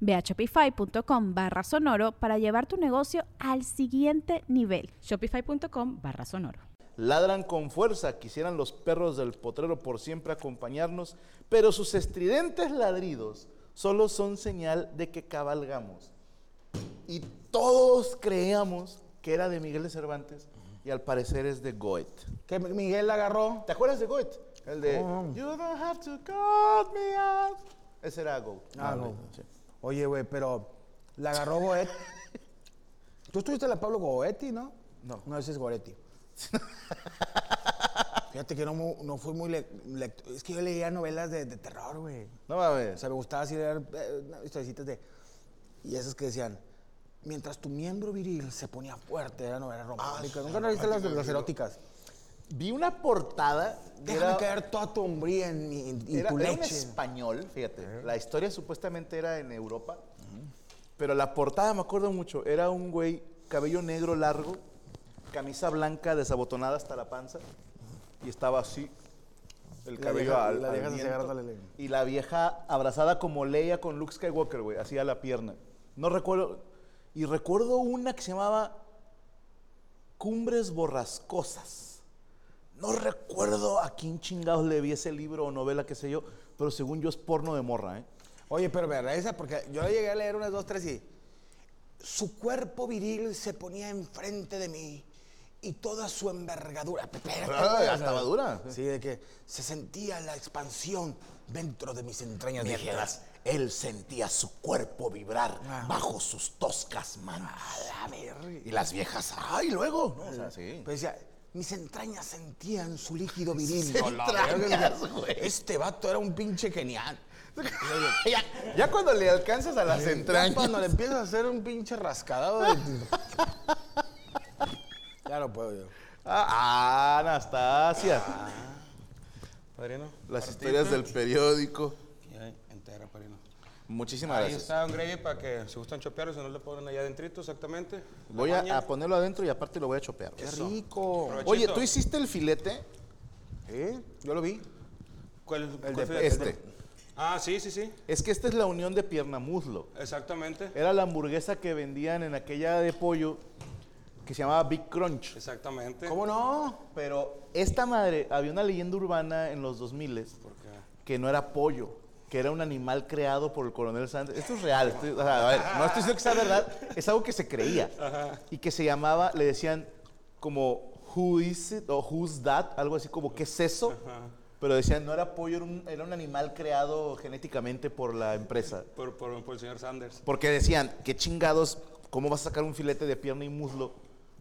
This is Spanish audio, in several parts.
Ve a shopify.com barra sonoro para llevar tu negocio al siguiente nivel. Shopify.com barra sonoro. Ladran con fuerza, quisieran los perros del potrero por siempre acompañarnos, pero sus estridentes ladridos solo son señal de que cabalgamos. Y todos creíamos que era de Miguel de Cervantes y al parecer es de Goethe. Que Miguel la agarró. ¿Te acuerdas de Goethe? El de Oh. You don't have to cut me out. Ese era Go. Ah, no. sí. Oye, güey, pero la agarró Goethe. Tú estuviste la Pablo Goetti, ¿no? No. No, ese es Goretti. Fíjate que no, no fui muy... le- es que yo leía novelas de, de terror, güey. No O mames. sea, me gustaba así leer eh, historiecitas de... Y esas que decían... Mientras tu miembro viril se ponía fuerte, era novela romántica. ¿Nunca no viste las, las eróticas? Vi una portada. Déjame era- caer toda tu hombría en, mi- en- en Era, tu era en leche. español, fíjate. La historia supuestamente era en Europa. Pero la portada, me acuerdo mucho, era un güey, cabello negro largo, camisa blanca desabotonada hasta la panza. Y estaba así, el La cabello vieja- al, la vieja viento. la- Y la vieja abrazada como Leia con Luke Skywalker, güey, así a la pierna. No recuerdo. Y recuerdo una que se llamaba Cumbres Borrascosas. No recuerdo a quién chingados le vi ese libro o novela, qué sé yo, pero según yo es porno de morra, ¿eh? Oye, pero verdad esa, porque yo llegué a leer unas dos, tres y su cuerpo viril se ponía enfrente de mí y toda su envergadura. Espérate, Ah, estaba dura. Sí, de que se sentía la expansión dentro de mis entrañas. Dijeras, él sentía su cuerpo vibrar Ah. bajo sus toscas manos. A ver. Y las viejas, ay, luego. ¿no? O sea, sí. Pero decía, mis entrañas sentían su líquido viril. Entrañas, güey. Este vato era un pinche genial. ya, ya cuando le alcanzas a las Ya entrañas. Cuando le empiezas a hacer un pinche rascadado de... ya no puedo yo. Ah, Anastasia. Padrino. Las historias del periódico. Muchísimas Ahí gracias. está un gravy para que si gustan chopear, si no le ponen allá adentrito exactamente. Voy a, ponerlo adentro y aparte lo voy a chopear. ¡Qué rico! Provechito. Oye, ¿tú hiciste el filete? ¿Eh? Yo lo vi. ¿Cuál, El cuál de fue? Este. Ah, sí, sí, sí. Es que esta es la unión de pierna muslo. Exactamente. Era la hamburguesa que vendían en aquella de pollo que se llamaba Big Crunch. Exactamente. ¿Cómo no? Pero esta madre, había una leyenda urbana en los 2000 ¿Por qué? que no era pollo, que era un animal creado por el coronel Sanders. Esto es real, estoy- o sea, a ver, no estoy diciendo que sea verdad, es algo que se creía. Y que se llamaba, le decían como, who is it? o who's that, algo así como, ¿qué es eso? Pero decían, no era pollo, era un, era un animal creado genéticamente por la empresa. Por, por- por el señor Sanders. Porque decían, qué chingados, ¿cómo vas a sacar un filete de pierna y muslo?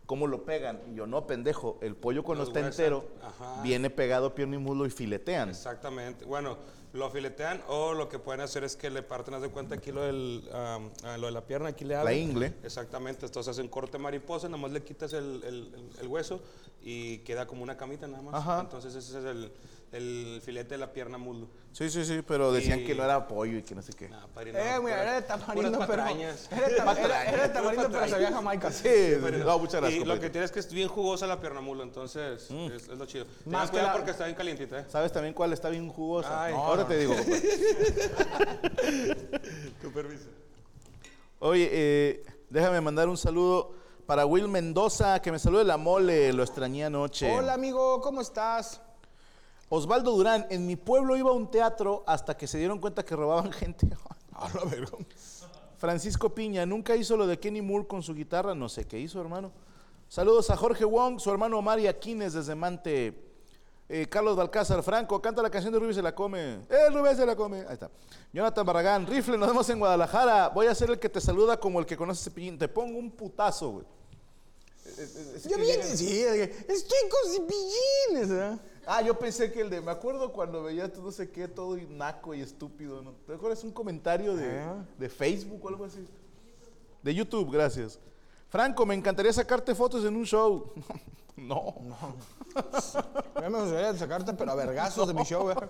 ¿Cómo lo pegan? Y yo, no, pendejo, el pollo cuando Los está entero Ajá. viene pegado pierna y muslo y filetean. Exactamente. Bueno, lo filetean o lo que pueden hacer es que le parten, haz de cuenta aquí lo, del, ah, lo de la pierna, aquí le abren. ingle. Exactamente. Entonces hacen corte mariposa, nada más le quitas el, el- el- el hueso y queda como una camita nada más. Ajá. Entonces ese es el, el filete de la pierna muslo. Sí, sí, sí, pero decían Y- que no era pollo y que no sé qué. Nah, padrino, Eh, mira, puras- era de tamarindo, puras pero... patrañas. Era de tam- era- era de tamarindo, pero sabía jamaica. Sí, no, muchas gracias. Y lo compadre. que tiene es que es bien jugosa la pierna muslo, entonces es, es lo chido. Más Más que cuidado la- porque está bien calientita, ¿eh? ¿Sabes también cuál está bien jugosa? Ay. No, ahora te digo. compadre. Tu permiso. Oye, eh, déjame mandar un saludo para Will Mendoza, que me salude la mole, lo extrañé anoche. Hola, amigo, ¿cómo estás? Osvaldo Durán, en mi pueblo iba a un teatro hasta que se dieron cuenta que robaban gente. A la verga. Francisco Piña, nunca hizo lo de Kenny Moore con su guitarra, no sé qué hizo, hermano. Saludos a Jorge Wong, su hermano Omar Aquines desde Mante. Eh, Carlos Balcázar, Franco, canta la canción de Rubí se la come. ¡Eh, Rubí se la come! Ahí está. Jonathan Barragán, Rifle, nos vemos en Guadalajara. Voy a ser el que te saluda como el que conoce Cepillín. Te pongo un putazo, güey. Yo bien, sí, estoy con ¿verdad? Ah, yo pensé que el de, me acuerdo cuando veía tú no sé qué, todo y naco y estúpido, ¿no? ¿Te acuerdas un comentario de, Ah. de Facebook o algo así? De YouTube, gracias. Franco, me encantaría sacarte fotos en un show. no. Ya me gustaría sacarte, pero a vergazos de mi show, ¿verdad?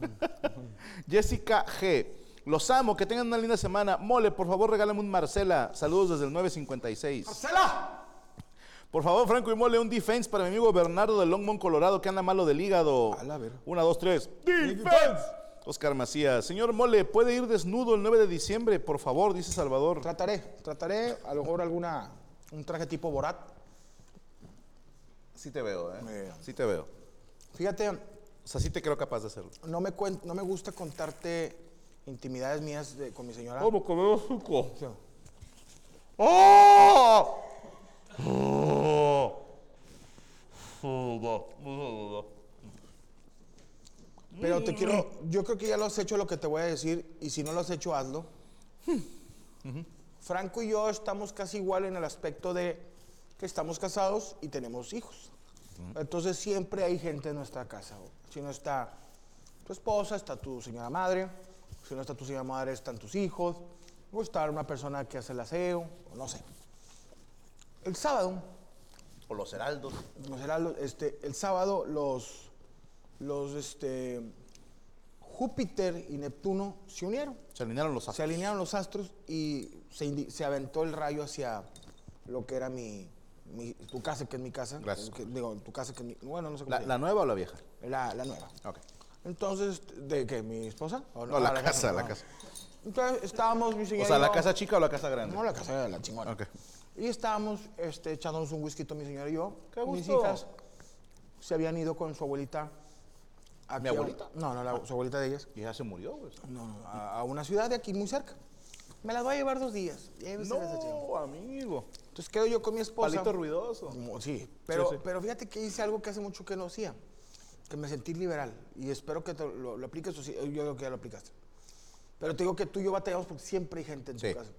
Jessica G. Los amo, que tengan una linda semana. Mole, por favor, regálame un Marcela. Saludos desde el 956. ¡Marcela! Por favor, Franco y Mole, un defense para mi amigo Bernardo de Longmont, Colorado, que anda malo del hígado. A la ver. Una, dos, tres. ¡Defense! Oscar Macías. Señor Mole, ¿puede ir desnudo el 9 de diciembre? Por favor, dice Salvador. Trataré, trataré, a lo mejor alguna, un traje tipo Borat. Sí te veo, ¿eh? Sí te veo. Fíjate, O sea, sí te creo capaz de hacerlo. no me, cuen- no me gusta contarte intimidades mías de- con mi señora. ¿Cómo comemos suco? Sí. ¡Oh! Pero te quiero, yo creo que ya lo has hecho lo que te voy a decir y si no lo has hecho, hazlo. Franco y yo estamos casi igual en el aspecto de que estamos casados y tenemos hijos. Entonces siempre hay gente en nuestra casa. Si no está tu esposa, está tu señora madre. Si no está tu señora madre, están tus hijos. O está una persona que hace el aseo, o no sé. El sábado, O los heraldos. los heraldos, este, el sábado los, los este, Júpiter y Neptuno se unieron. Se alinearon los Se astros. alinearon los astros y se, se aventó el rayo hacia lo que era mi, mi- tu casa, que es mi casa. Gracias. Que- digo, tu casa, que es mi. Bueno, no sé cómo ¿La, se la nueva o la vieja? La, la nueva. Ok. Entonces, ¿de qué? ¿Mi esposa? ¿O No, la Ah, casa, la no. casa. Entonces, estábamos, mi señora O sea, ¿la yo- casa chica o la casa grande? No, la casa era la chingona. Ok. Y estábamos este, echándonos un whisky, mi señora y yo. ¡Qué Mis gusto! hijas se habían ido con su abuelita. aquí ¿Mi a- abuelita? no, no, la- su abuelita de ellas. Y ya se murió, güey. No, no, a, a una ciudad de aquí muy cerca. Me las voy a llevar dos días. Llévese esa chingada. No, amigo. Entonces quedo yo con mi esposa. Palito ruidoso. Como- Sí, pero, sí. pero fíjate que hice algo que hace mucho que no hacía. Que me sentí liberal. Y espero que te lo, lo apliques. O sí, yo creo que ya lo aplicaste. Pero te digo que tú y yo batallamos porque siempre hay gente en Sí. tu casa.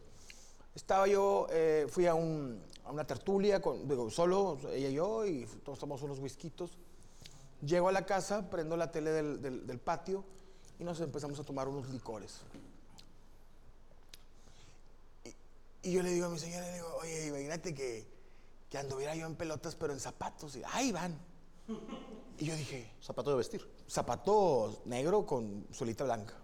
Estaba yo, eh, fui a, un- a una tertulia, con, digo, solo, ella y yo, y todos tomamos unos whiskitos. Llego a la casa, prendo la tele del, del- del patio y nos empezamos a tomar unos licores. Y, y yo le digo a mi señora, le digo, oye, imagínate que, que anduviera yo en pelotas, pero en zapatos. Y, ahí van. Y yo dije, Zapato de vestir. zapato negro con suelita blanca.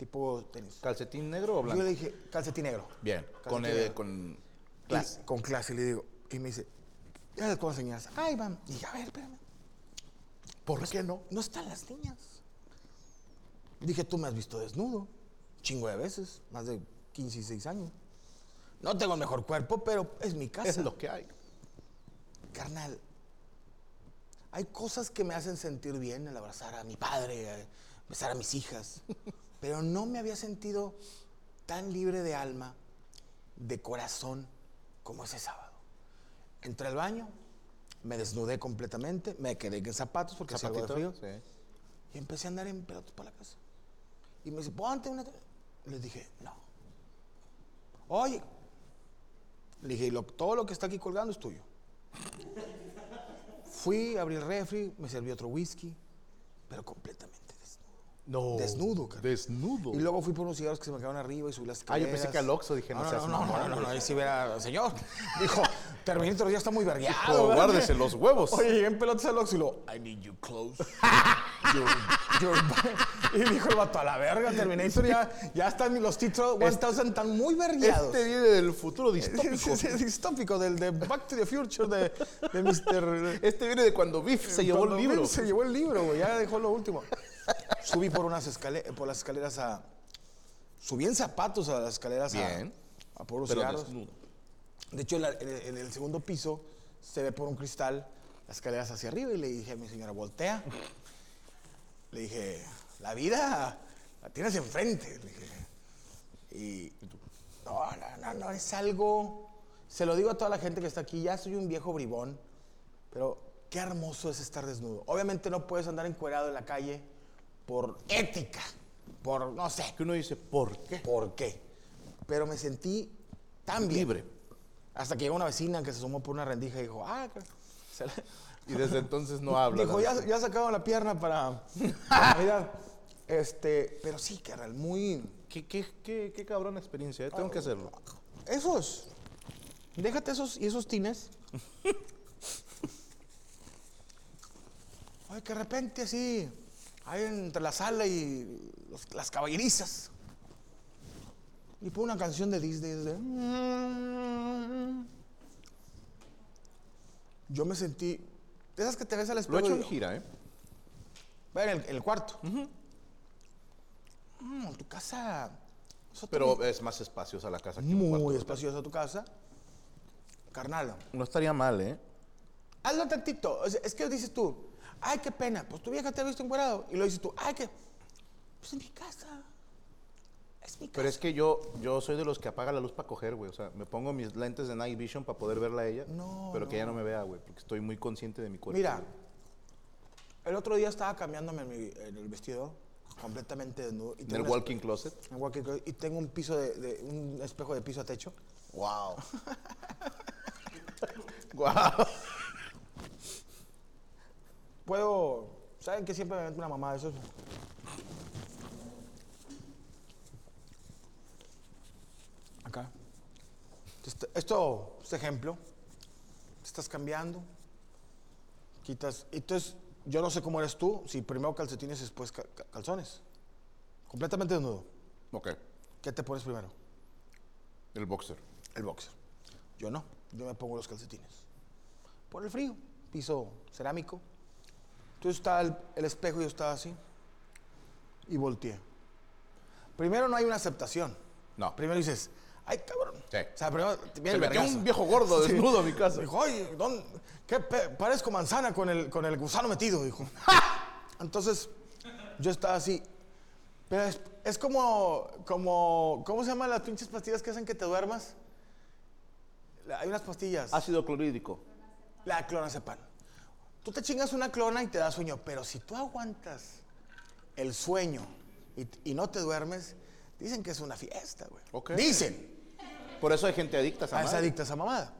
Tipo tenis. ¿Calcetín negro o Yo blanco? le dije, calcetín negro. Bien. Con, Calcetín eh, con Y- clase. con clase. Le digo, y me dice, ya las cosas señoras. Ahí van. Y dije, a ver, espérame. ¿Por qué no? No están las niñas. Dije, tú me has visto desnudo. Chingo de veces. Más de 15 y 6 años. No tengo el mejor cuerpo, pero es mi casa. Es lo que hay. Carnal, hay cosas que me hacen sentir bien el abrazar a mi padre, eh, besar a mis hijas, pero no me había sentido tan libre de alma, de corazón, como ese sábado. Entré al baño, me desnudé completamente, me quedé en zapatos porque hacía algo de frío Zapatito. Sí. y empecé a andar en pelotas por la casa. Y me dice, ponte una... Les dije, no. Oye, le dije, "Y lo- todo lo que está aquí colgando es tuyo. Fui, abrí el refri, me serví otro whisky, pero completamente desnudo. No. Desnudo, cara. Desnudo. Y luego fui por unos cigarros que se me quedaron arriba y subí las Ah, escaleras. yo pensé que al Oxxo, dije, no no, seas no, no, no, no, no, ahí sí verá, señor. Dijo, Terminator ya está muy vergueado. Guárdese los huevos. Oye, llegué en pelotas al Oxxo y lo, I need you close. Your- your- y dijo el vato, a la verga, Terminator ya, ya están los títulos 1000 están muy vergueados. Este viene del futuro distópico. Sí, distópico, del de Back to the Future de, de Mr. Este viene de cuando Biff se llevó el libro. Se llevó el libro, güey, ya dejó lo último. Subí por, unas escale- por las escaleras a... Subí en zapatos a las escaleras a- Bien. a, por los cigarros. desnudo. De hecho, en, la- en el, en el segundo piso se ve por un cristal las escaleras hacia arriba y le dije a mi señora, voltea. Le dije, la vida la tienes enfrente. Le dije. Y no, no, no, no, es algo, Se lo digo a toda la gente que está aquí, ya soy un viejo bribón, pero qué hermoso es estar desnudo. Obviamente no puedes andar encuerado en la calle por ética, por no sé, Que uno dice, ¿por qué? por qué. Pero me sentí tan bien. Libre. Hasta que llegó una vecina que se asomó por una rendija y dijo, ah, Y desde entonces no habla. Dijo, ya, ya sacaron la pierna para, para Navidad. Este, pero sí, carnal, muy... ¿Qué, qué, qué, qué cabrona experiencia, ¿eh? Tengo que hacerlo. Esos. Déjate esos y esos tines. Ay, que de repente así, ahí entre la sala y los- las caballerizas. Y pone una canción de Disney. de- Yo me sentí. Esas que te ves al Lo he espejo. hecho en gira, ¿eh? En el, cuarto. Mm, tu casa. Pero es más espaciosa la casa que un muy cuarto. espaciosa tu casa. Carnal, No estaría mal, ¿eh? hazlo tantito. Es que dices tú, ay, qué pena. Pues tu vieja te ha visto encuerado. Y lo dices tú, ay, qué. Pues en mi casa. Es mi casa. Pero es que yo, yo soy de los que apaga la luz para coger, güey. O sea, me pongo mis lentes de night vision para poder verla a ella. No, Pero que ella no. me vea, güey. Porque estoy muy consciente de mi cuerpo. Mira, el otro día estaba cambiándome en, mi- en el vestido, completamente desnudo. Y En el walking closet. en el walking closet, Y tengo un piso de, de- un espejo de piso a techo. Wow. wow. Puedo. ¿Saben que siempre me meto una mamá de esos? Acá. Este- Esto, este ejemplo. Te estás cambiando. Quitas. Entonces, yo no sé cómo eres tú, si primero calcetines y después ca- ca- calzones. Completamente desnudo. Ok. ¿Qué te pones primero? El boxer. El boxer. Yo no. Yo me pongo los calcetines. Por el frío. Piso cerámico. Entonces está el, el espejo y yo estaba así. Y volteé. Primero no hay una aceptación. No. Primero dices, ay, cabrón. Sí. O sea, primero viene Se el metió un viejo gordo Sí. desnudo a mi casa. Dijo, ¿dónde? ¿qué parezco manzana con el, con el gusano metido? Dijo. Entonces, yo estaba así. Pero es, es como, como, ¿cómo se llaman las pinches pastillas que hacen que te duermas? Hay unas pastillas. Ácido clorhídrico. La clonazepam. Tú te chingas una clona y te da sueño, pero si tú aguantas el sueño y, y no te duermes, dicen que es una fiesta, güey. Ok. Dicen. Por eso hay gente adicta a esa Ah, es madre. adicta a esa mamada.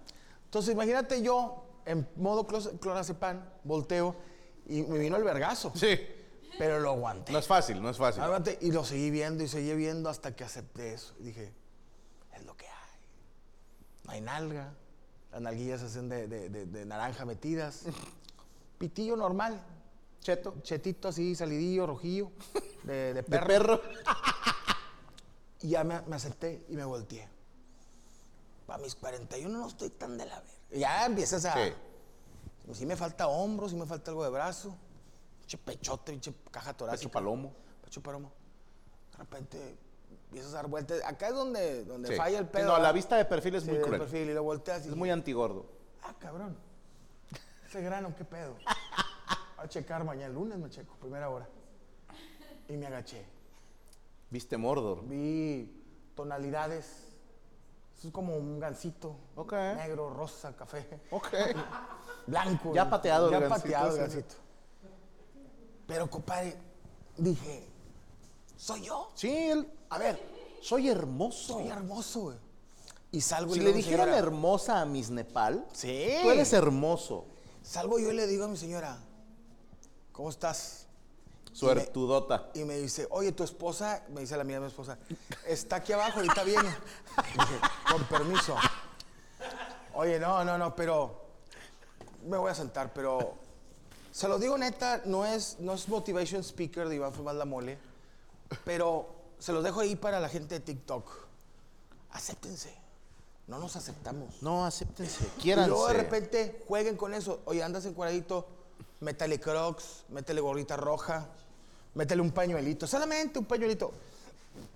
Entonces, imagínate yo en modo clonazepam, volteo y me vino el vergazo. Sí. Pero lo aguanté. No es fácil, no es fácil. Aguanté y lo seguí viendo y seguí viendo hasta que acepté eso. Y dije, es lo que hay. No hay nalga. Las nalguillas se hacen de, de- de- de naranja metidas. Pitillo normal. Cheto. Chetito así, salidillo, rojillo. De, de De perro. perro. Y ya me, me acepté y me volteé. Para mis 41 no estoy tan de la verga. Ya empiezas a. Sí. Pues sí me falta hombro, sí me falta algo de brazo. Pinche pechote, pinche caja torácica. Pecho palomo. Pecho palomo. De repente empiezas a dar vueltas. Acá es donde, donde Sí. falla el pedo. no, la vista de perfil es Sí, muy cruel. perfil y lo volteas y Es muy antigordo. Ah, cabrón. Ese grano, ¿qué pedo? A checar mañana, el lunes me checo, primera hora. Y me agaché. Viste Mordor. Vi tonalidades. Eso es como un gansito. Ok. Negro, rosa, café, Ok. blanco. Ya pateado el Ya gansito, pateado el gansito. Pero, compadre, dije, ¿soy yo? Sí, él. A ver, soy hermoso. Soy hermoso, güey. Y salgo y Si le señora, hermosa a Miss Nepal, Sí. tú eres hermoso. Salgo yo y le digo a mi señora, ¿cómo estás? Suertudota. Y me dice, oye, tu esposa, me dice la mía mi esposa, está aquí abajo, ahorita viene. Dije, con permiso. Oye, no, no, no, pero me voy a sentar, pero se lo digo neta, no es, no es motivation speaker de Iván Fumar la Mole, pero se los dejo ahí para la gente de TikTok. Acéptense. No nos aceptamos. No, acéptense. Y Quiéranse. luego de repente jueguen con eso. Oye, andas encuadradito, métele crocs, métele gorrita roja, métele un pañuelito, solamente un pañuelito.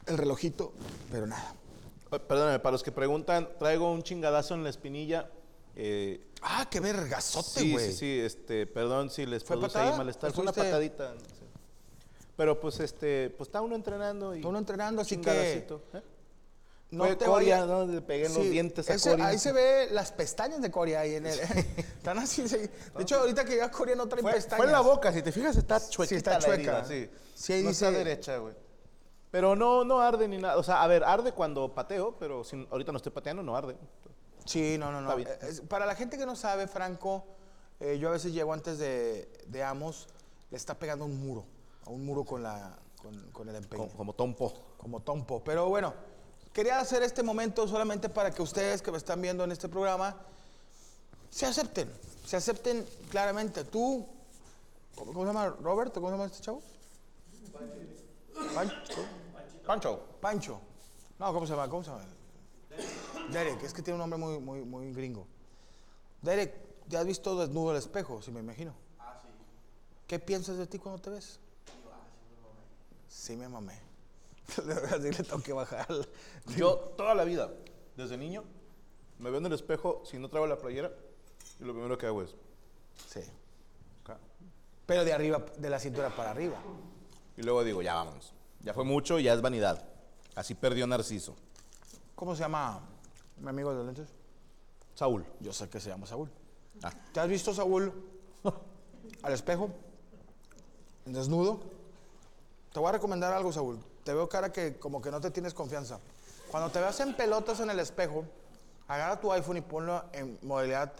El relojito, pero nada. Perdóname, para los que preguntan, traigo un chingadazo en la espinilla. Eh, Ah, qué vergazote, sí, güey. sí, sí, este, perdón si les ¿Fue produce patada? ahí malestar. Fue una ¿Estuviste- patadita. sí. Pero pues este, pues está uno entrenando y. Está uno entrenando, así que- ¿eh? No Fue te Coria, vayas- ¿no? Le pegué en los Sí, dientes a ese- Coria. Ahí se ve las pestañas de Coria ahí en el. Están así. sí. De hecho, ahorita que llega Coria no trae Fue, pestañas. fue en la boca, si te fijas está chuequita está la chueca. herida, sí. Sí, ahí no dice- está derecha, güey. Pero no, no arde ni nada. O sea, a ver, arde cuando pateo, pero si ahorita no estoy pateando, no arde. Sí, no, no, no. Está. Eh, para la gente que no sabe, Franco, eh, yo a veces llego antes de, de Amos, le está pegando un muro. A un muro con, la, con, con el empeño. Como, como tompo. como Tompo. Pero bueno, quería hacer este momento solamente para que ustedes que me están viendo en este programa se acepten, se acepten claramente. Tú, ¿cómo, cómo se llama Roberto? ¿Cómo se llama este chavo? Pancho. Pancho. Pancho. No, ¿cómo se llama? ¿Cómo se llama? Derek, es que tiene un nombre muy, muy, muy gringo. Derek, ¿te has visto desnudo al espejo? Sí, me imagino. Ah, sí. ¿Qué piensas de ti cuando te ves? Sí, me mamé. Así le tengo que bajar. Yo toda la vida, desde niño, me veo en el espejo si no traigo la playera y lo primero que hago es... Sí. acá. Pero de arriba, de la cintura para arriba. Y luego digo, ya vámonos. Ya fue mucho, ya es vanidad. Así perdió Narciso. ¿Cómo se llama mi amigo de los lentes? Saúl. Yo sé que se llama Saúl. Ah. ¿Te has visto, Saúl, al espejo? Desnudo. Te voy a recomendar algo, Saúl. Te veo cara que como que no te tienes confianza. Cuando te veas en pelotas en el espejo, agarra tu iPhone y ponlo en modalidad,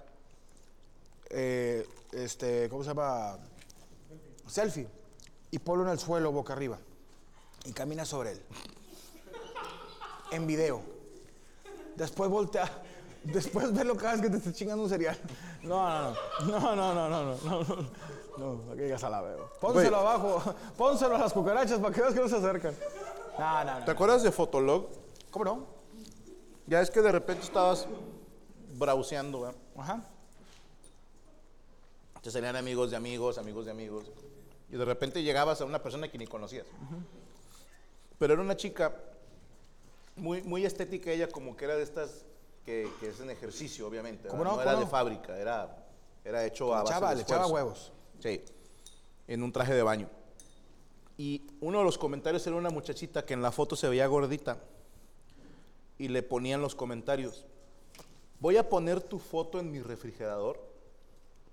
eh, este, ¿cómo se llama? Selfie. Y ponlo en el suelo, boca arriba. Y camina sobre él. En video. Después voltea. Después verlo cada vez que te estés chingando un cereal. No, no, no. No, no, no, no, no. No, no. No, digas a la veo. Pónselo abajo. Pónselo a las cucarachas para que veas que no se acercan. No, no, ¿Te no. acuerdas de Fotolog? ¿Cómo no? Ya es que de repente estabas browseando, ¿verdad? Ajá. Te salían amigos de amigos, amigos de amigos. Y de repente llegabas a una persona que ni conocías. Pero era una chica muy, muy estética, ella como que era de estas que, que es en ejercicio, obviamente. ¿Cómo ¿verdad? no? era ¿Cómo de no? fábrica, era, era hecho a base de le echaba huevos. Sí, en un traje de baño. Y uno de los comentarios era una muchachita que en la foto se veía gordita. Y le ponían los comentarios. Voy a poner tu foto en mi refrigerador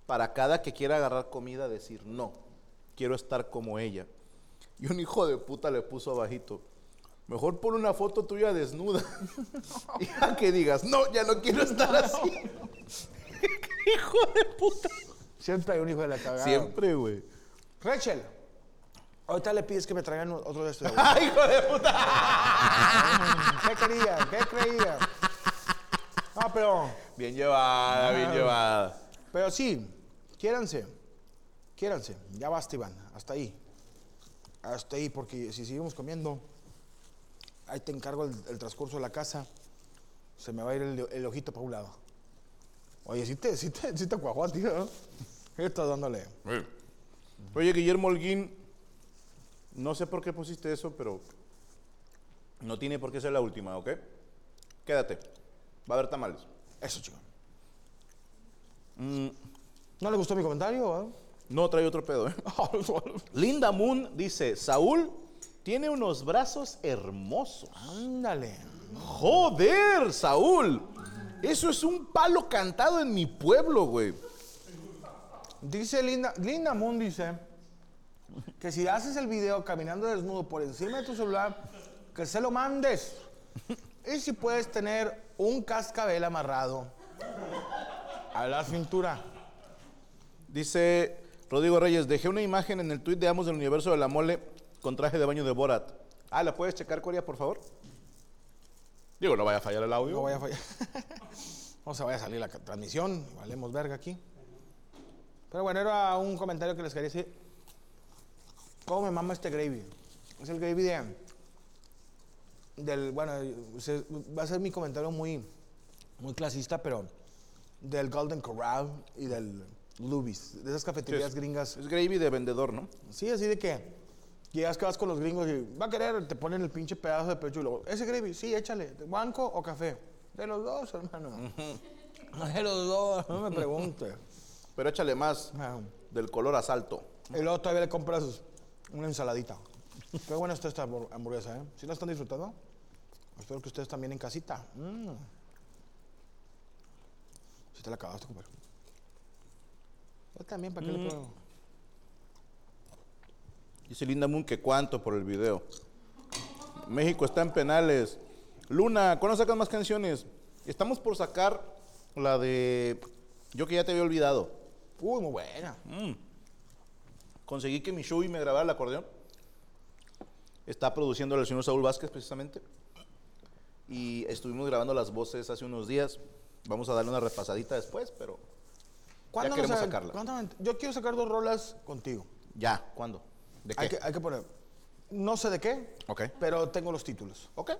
para cada que quiera agarrar comida decir no, quiero estar como ella. Y un hijo de puta le puso abajito. Mejor pon una foto tuya desnuda. y a que digas, no, ya no quiero estar así. hijo de puta. Siempre hay un hijo de la cagada. Siempre, güey. Rachel. Ahorita le pides que me traigan otro de estos. ¡Ay, hijo de puta! ¿Qué quería? ¿Qué creía? No, pero, Bien llevada, bien llevada. pero sí, quiéranse. Quiéranse. Ya basta, Iván. Hasta ahí. Hasta ahí, porque si seguimos comiendo, ahí te encargo el, el transcurso de la casa. Se me va a ir el, el ojito para un lado. Oye, sí te, sí te, sí te cuajó a ti, ¿no? ¿Qué estás dándole? Oye, Guillermo Holguín, no sé por qué pusiste eso, pero no tiene por qué ser la última, ¿ok? Quédate. Va a haber tamales. Eso, chico. Mm, ¿No le gustó mi comentario? ah? no trae otro pedo, ¿eh? Linda Moon dice, Saúl tiene unos brazos hermosos. Ándale. Joder, Saúl. Eso es un palo cantado en mi pueblo, güey. Dice Linda, Linda Moon dice que si haces el video caminando desnudo por encima de tu celular, que se lo mandes. Y si puedes tener un cascabel amarrado a la cintura. Dice Rodrigo Reyes, dejé una imagen en el tuit de Amos del Universo de la Mole con traje de baño de Borat. Ah, ¿la puedes checar, Coria, por favor? Digo, no vaya a fallar el audio. No vaya a fallar. no se vaya a salir la transmisión. Valemos verga aquí. Pero bueno, era un comentario que les quería decir. ¿Cómo me mama este gravy? Es el gravy de. Del, bueno, se- va a ser mi comentario muy, muy clasista, pero del Golden Corral y del Luby's, de esas cafeterías es- gringas. Es gravy de vendedor, ¿no? Sí, así de que llegas que vas con los gringos y va a querer, te ponen el pinche pedazo de pecho y luego, ese gravy, sí, échale, ¿banco o café? De los dos, hermano. De los dos, no me pregunte. Pero échale más Ah, del color asalto. Y luego todavía le compras una ensaladita. Qué buena está esta hamburg- hamburguesa, ¿eh? ¿Sí la están disfrutando? Espero que ustedes también en casita. Mm. Si te la acabaste, compadre. Yo también, ¿para qué le puedo? Dice Linda Moon que cuánto por el video. México está en penales. Luna, ¿cuándo sacas más canciones? Estamos por sacar la de Yo que ya te había olvidado. Uy, muy buena. Conseguí que mi show y me grabara el acordeón. Está produciendo el señor Saúl Vázquez precisamente. Y estuvimos grabando las voces hace unos días. Vamos a darle una repasadita después, pero ¿Cuándo queremos sacarla. Yo quiero sacar dos rolas contigo. ya, ¿cuándo? ¿De qué? Hay que, hay que poner. No sé de qué, Ok. pero tengo los títulos. Ok.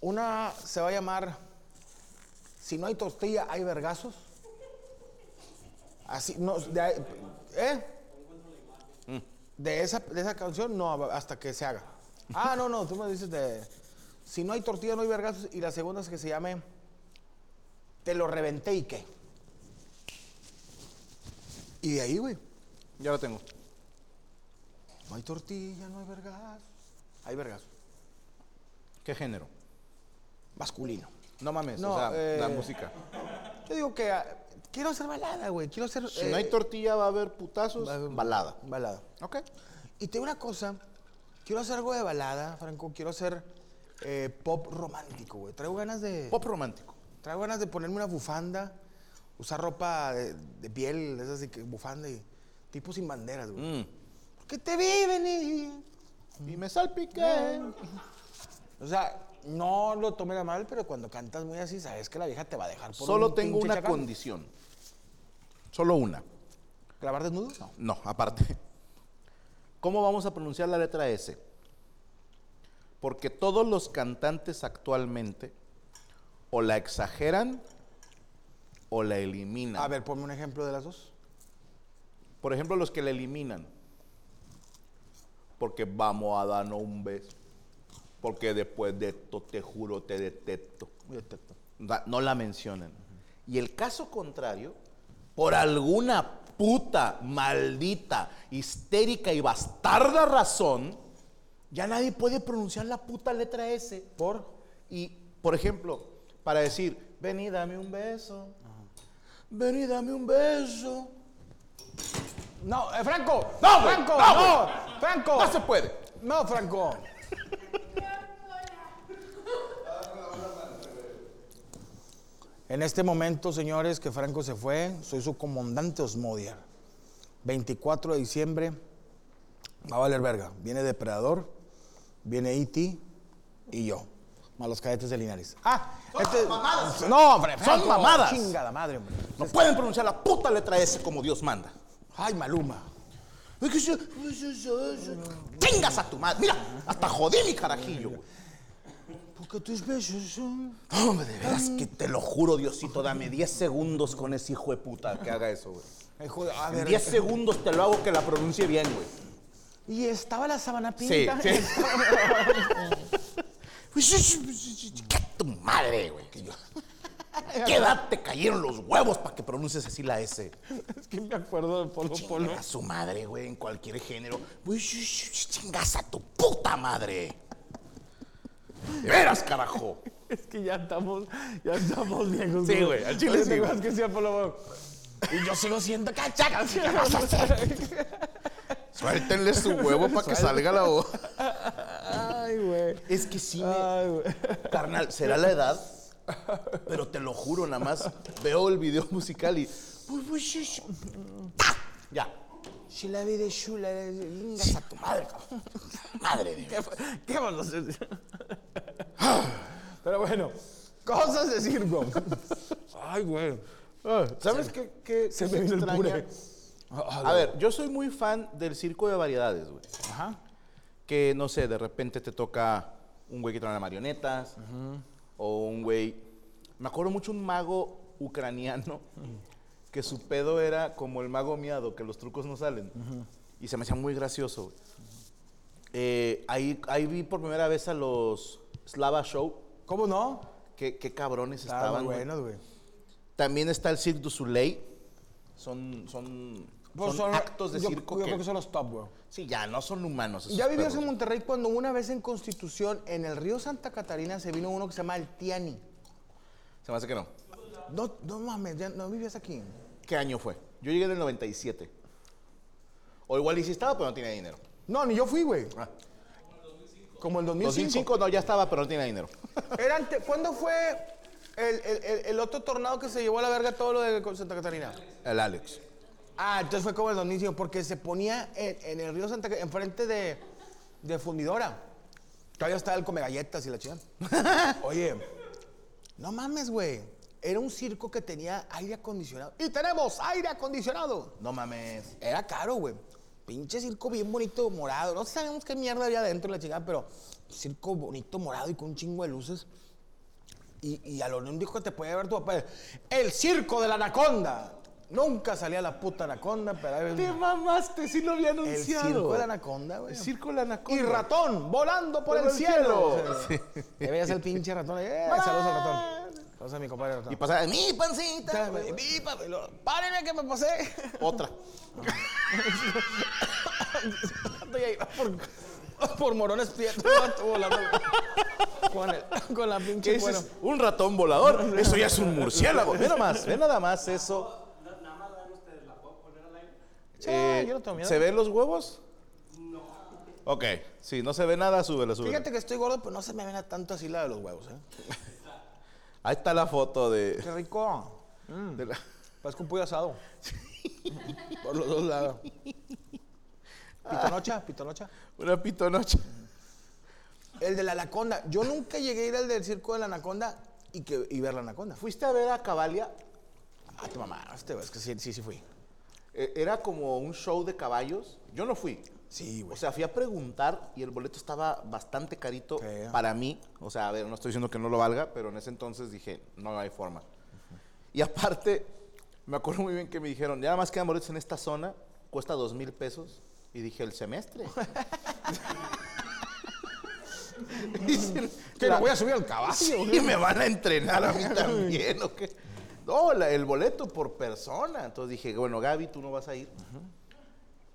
Una se va a llamar Si no hay tortilla, hay vergazos. Así, no, de, ahí- ¿eh? De esa, de esa canción, no, hasta que se haga. Ah, no, no, tú me dices de Si no hay tortilla, no hay vergazos. Y la segunda es que se llame Te lo reventé y qué. Y de ahí, güey. Ya la tengo. No hay tortilla, no hay vergazos. Hay vergazos. ¿Qué género? Masculino. No mames, No, o sea, eh, la música. Yo digo que ah, quiero hacer balada, güey. Quiero hacer. Si eh, no hay tortilla va a haber putazos, va a haber- balada. Balada. Ok. Y te digo una cosa. Quiero hacer algo de balada, Franco. Quiero hacer eh, pop romántico, güey. Traigo ganas de. Pop romántico. Traigo ganas de ponerme una bufanda, usar ropa de, de piel, esas así que bufanda y tipo sin banderas, güey. Mm. Porque te vi venir. Y me salpiqué. O sea, no lo tomé a mal, pero cuando cantas muy así, sabes que la vieja te va a dejar por Solo un tengo pinche una chacal. condición. Solo una. ¿Grabar desnudo? No. No, aparte. ¿Cómo vamos a pronunciar la letra S? Porque todos los cantantes actualmente o la exageran o la eliminan. A ver, ponme un ejemplo de las dos. Por ejemplo, los que la eliminan. Porque vamos a darnos un beso. Porque después de esto te juro te detesto. Muy no la mencionan. Y el caso contrario, por alguna puta, maldita, histérica y bastarda razón, ya nadie puede pronunciar la puta letra S. ¿Por? Y, por ejemplo, para decir, ven y dame un beso. Ven y dame un beso. No, eh, Franco. No, güey, Franco, no, no, Franco. No se puede. No, Franco. En este momento, señores, que Franco se fue, soy su comandante Osmodiar. 24 de diciembre, va a valer verga. Viene Depredador, viene E.T. y yo. Más los cadetes de Linares. Ah, este. No, hombre, Son Franco, mamadas. Chingada madre, hombre. No pueden pronunciar la puta letra S como Dios manda. Ay, Maluma. Chingas a tu madre. Mira, hasta jodí mi carajillo. Porque tus besos son. Hombre, de veras que te lo juro, Diosito, dame 10 segundos con ese hijo de puta que haga eso, güey. Ay, joder, a En ver, 10 segundos te lo hago que la pronuncie bien, güey. Y estaba la sábana Sí, pinta. sí. ¡Qué tu madre, güey! ¿Qué edad te cayeron los huevos para que pronuncies así la S? Es que me acuerdo de Polo Polo. A su madre, güey, en cualquier género. Chingas a tu puta madre. De veras, carajo. Es que ya estamos, ya estamos viejos. Sí, güey, al chile ¿Te sí, güey. que decía Polo Polo? Y yo sigo siendo cachaca. Suéltenle su huevo para que salga la voz. Ay, güey. Es que sí me... Ay, güey. Carnal, será la edad, pero te lo juro, nada más veo el video musical y. Ya. Si la vida es chula, a tu madre, cabrón. Madre de Dios. ¿Qué vamos a hacer? Pero bueno, cosas de circo. Ay, güey. ¿Sabes qué, qué- Se me vino el puré. A ver, yo soy muy fan del circo de variedades, güey. Ajá. Que no sé, de repente te toca un güey que trae marionetas o un güey. Me acuerdo mucho un mago ucraniano que su pedo era como el mago miado, que los trucos no salen. Y se me hacía muy gracioso. güey. Eh, ahí, ahí vi por primera vez a los Slava Show. ¿Cómo no? Qué, qué cabrones Estaban buenos, güey. También está el Cirque du Soleil. Son, son Pues son, actos de yo- circo yo que, creo que son los top, güey. Sí, ya, no son humanos. esos Ya vivías perros. en Monterrey cuando una vez en Constitución, en el río Santa Catarina, se vino uno que se llama el Tiani. Se me hace que no. No, no mames, ya no vivías aquí. ¿Qué año fue? Yo llegué en el 97. O igual y sí estaba, pero no tenía dinero. No, ni yo fui, güey. Ah. Como en 2005. 2005 no, ya estaba, pero no tenía dinero. Era ante- ¿Cuándo fue el, el- el- el otro tornado que se llevó a la verga todo lo de Santa Catarina? El Alex. Ah, entonces fue como el 2005, porque se ponía en, en el río Santa enfrente de, de Fundidora. Todavía estaba el come galletas y la chingada. Oye, no mames, güey. Era un circo que tenía aire acondicionado. ¡Y tenemos aire acondicionado! No mames. Era caro, güey. Pinche circo bien bonito, morado. No sabemos qué mierda había adentro de la chingada, pero circo bonito, morado y con un chingo de luces. Y, y a lo único que te puede ver tu papá, el circo de la anaconda. Nunca salía la puta anaconda, pero ahí Te mamaste, sí lo había el anunciado. circo de la anaconda, güey. El circo de la anaconda. Y ratón volando por Por el el cielo. cielo. Y veías el pinche ratón. ahí, eh, saludos al ratón. Saludos a mi compadre ratón. Y pasaba, mi pancita. Mi pa- y lo- Párenme que me pasé. Otra. Estoy ahí por, por morones prietos, volando con, el- con la ¿Qué pinche. Un ratón volador. Eso ya es un murciélago. Ve nomás, ve nada más eso. Eh, yo no tengo miedo. ¿Se ven los huevos? No. Ok, si no se ve nada, súbele, súbele. Fíjate que estoy gordo, pero no se me ven tanto así la de los huevos, ¿eh? Ahí está la foto de. Qué rico. de la- Parece un pollo asado. Por los dos lados. Pitonocha, pitonocha. una pitonocha. El de la anaconda. Yo nunca llegué a ir al del circo de la anaconda y, que, y ver la anaconda. ¿Fuiste a ver a Cabalia? Ah, tu mamá, este, es que sí, sí, sí fui. Eh, Era como un show de caballos. Yo no fui. Sí, güey. O sea, fui a preguntar y el boleto estaba bastante carito para mí. O sea, a ver, no estoy diciendo que no lo valga, pero en ese entonces dije, no hay forma. Y aparte, me acuerdo muy bien que me dijeron, ya nada más quedan boletos en esta zona, cuesta dos mil pesos. Y dije, el semestre. Dicen, que me voy a subir al caballo. y me van a entrenar a mí también, ¿o qué? No, la- el boleto por persona. Entonces dije, bueno, Gaby, tú no vas a ir.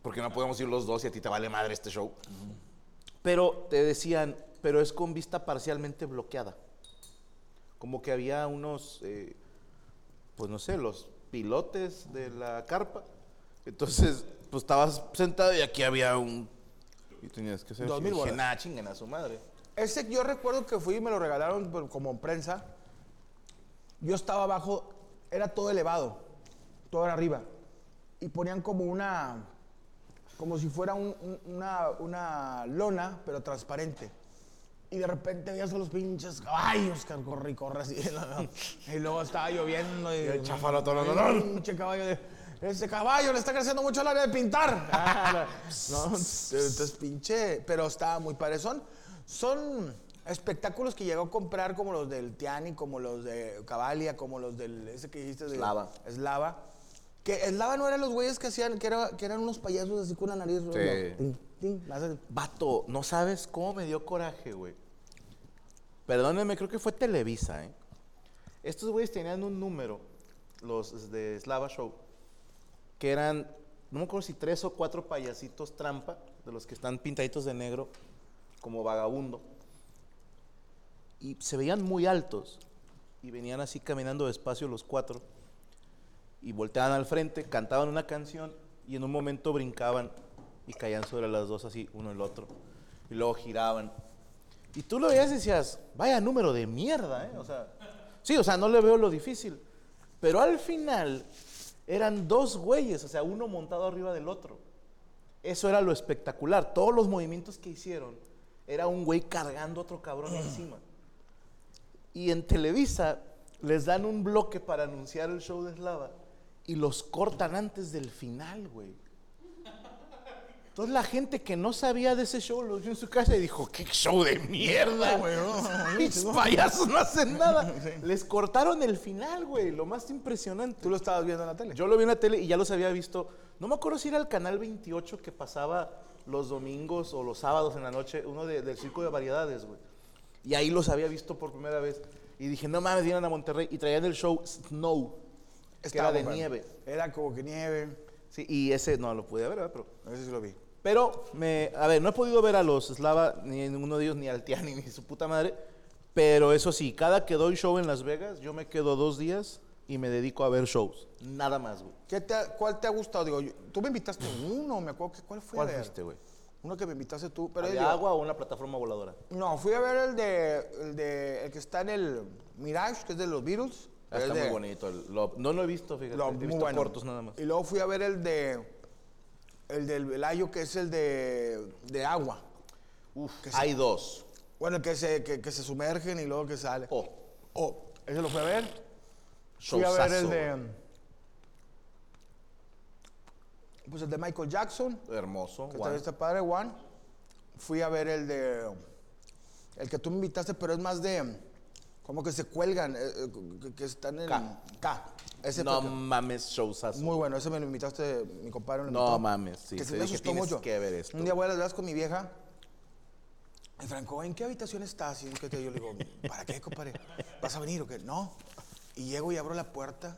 Porque no podemos ir los dos y a ti te vale madre este show. Pero te decían, pero es con vista parcialmente bloqueada. Como que había unos, eh, pues no sé, los pilotes de la carpa. Entonces, pues estabas sentado y aquí había un... Y tenías que hacer... Dos mil Dije, nah, chinguen a su madre. Ese yo recuerdo que fui y me lo regalaron como prensa. Yo estaba abajo, era todo elevado, todo era arriba. Y ponían como una, como si fuera un- un- una, una lona, pero transparente. Y de repente veías a los pinches caballos que corre y corre así. y luego estaba lloviendo. Y, el chafalote, no, no, y no. un pinche caballo de, ese caballo le está creciendo mucho el área de pintar. Ah, no, entonces pinche, pero estaba muy padre. Son, son espectáculos que llegó a comprar como los del Tiani, como los de Cavalia, como los del, ese que dijiste de Slava. Slava. Que Slava no eran los güeyes que hacían, que, era- que eran unos payasos así con una nariz. hacen- Vato, no sabes cómo me dio coraje, güey. Perdónenme, creo que fue Televisa, ¿eh? Estos güeyes tenían un número, los de Slava Show, que eran, no me acuerdo si tres o cuatro payasitos trampa, de los que están pintaditos de negro, como vagabundo. Y se veían muy altos. Y venían así caminando despacio los cuatro. Y volteaban al frente, cantaban una canción y en un momento brincaban y caían sobre las dos así, uno el otro. Y luego giraban. Y tú lo veías y decías, vaya número de mierda, ¿eh? O sea, sí, o sea, no le veo lo difícil. Pero al final eran dos güeyes, o sea, uno montado arriba del otro. Eso era lo espectacular. Todos los movimientos que hicieron era un güey cargando otro cabrón encima. Y en Televisa les dan un bloque para anunciar el show de Slava y los cortan antes del final, güey. Entonces la gente que no sabía de ese show lo vio en su casa y dijo, qué show de mierda, güey. Mis payasos no hacen nada. Les cortaron el final, güey. Lo más impresionante. Tú lo estabas viendo en la tele. Yo lo vi en la tele y ya los había visto. No me acuerdo si era el canal 28 que pasaba los domingos o los sábados en la noche, uno de- del circo de variedades, güey. Y ahí los había visto por primera vez. Y dije, no mames, vienen a Monterrey. Y traían el show Snow, que Estaba era de nieve. Era como que nieve. Sí, y ese no lo pude ver, ¿verdad? Pero, Ese sí lo vi. pero me, a ver, no he podido ver a los Slava, ni a ninguno de ellos, ni al Tiani, ni su puta madre. Pero eso sí, cada que doy show en Las Vegas, yo me quedo dos días y me dedico a ver shows. Nada más, güey. ¿Qué te ha- ¿Cuál te ha gustado? Digo, yo- tú me invitaste a uno, me acuerdo que cuál fue. ¿Cuál fuiste, güey? Uno que me invitaste tú, pero ¿De yo- agua o una plataforma voladora? No, fui a ver el de, el de el que está en el Mirage, que es de los Beatles. Ah, Está de- muy bonito. el- lo- no lo he visto, fíjate. lo- he visto bueno. cortos nada más. Y luego fui a ver el de el del Velayo, que es el de, de agua. Uf, hay dos. Bueno, el que se, que, que se sumergen y luego que sale. Oh, Oh, ese lo fui a ver. Fui a ver el de. güey. Pues el de Michael Jackson, Hermoso. que también está padre, Juan. Fui a ver el de. El que tú me invitaste, pero es más de. Como que se cuelgan, eh, eh, que, que están en. K. K. Ese No fue- mames, showzazo. muy bueno, ese me lo invitaste, mi compadre. me No invitó, mames, sí, Que sí me asustó mucho. que ver esto. Un día voy a Las con mi vieja. Y Franco, ¿en qué habitación estás? Y yo le digo, ¿para qué, compadre? ¿Vas a venir o qué? No. Y llego y abro la puerta.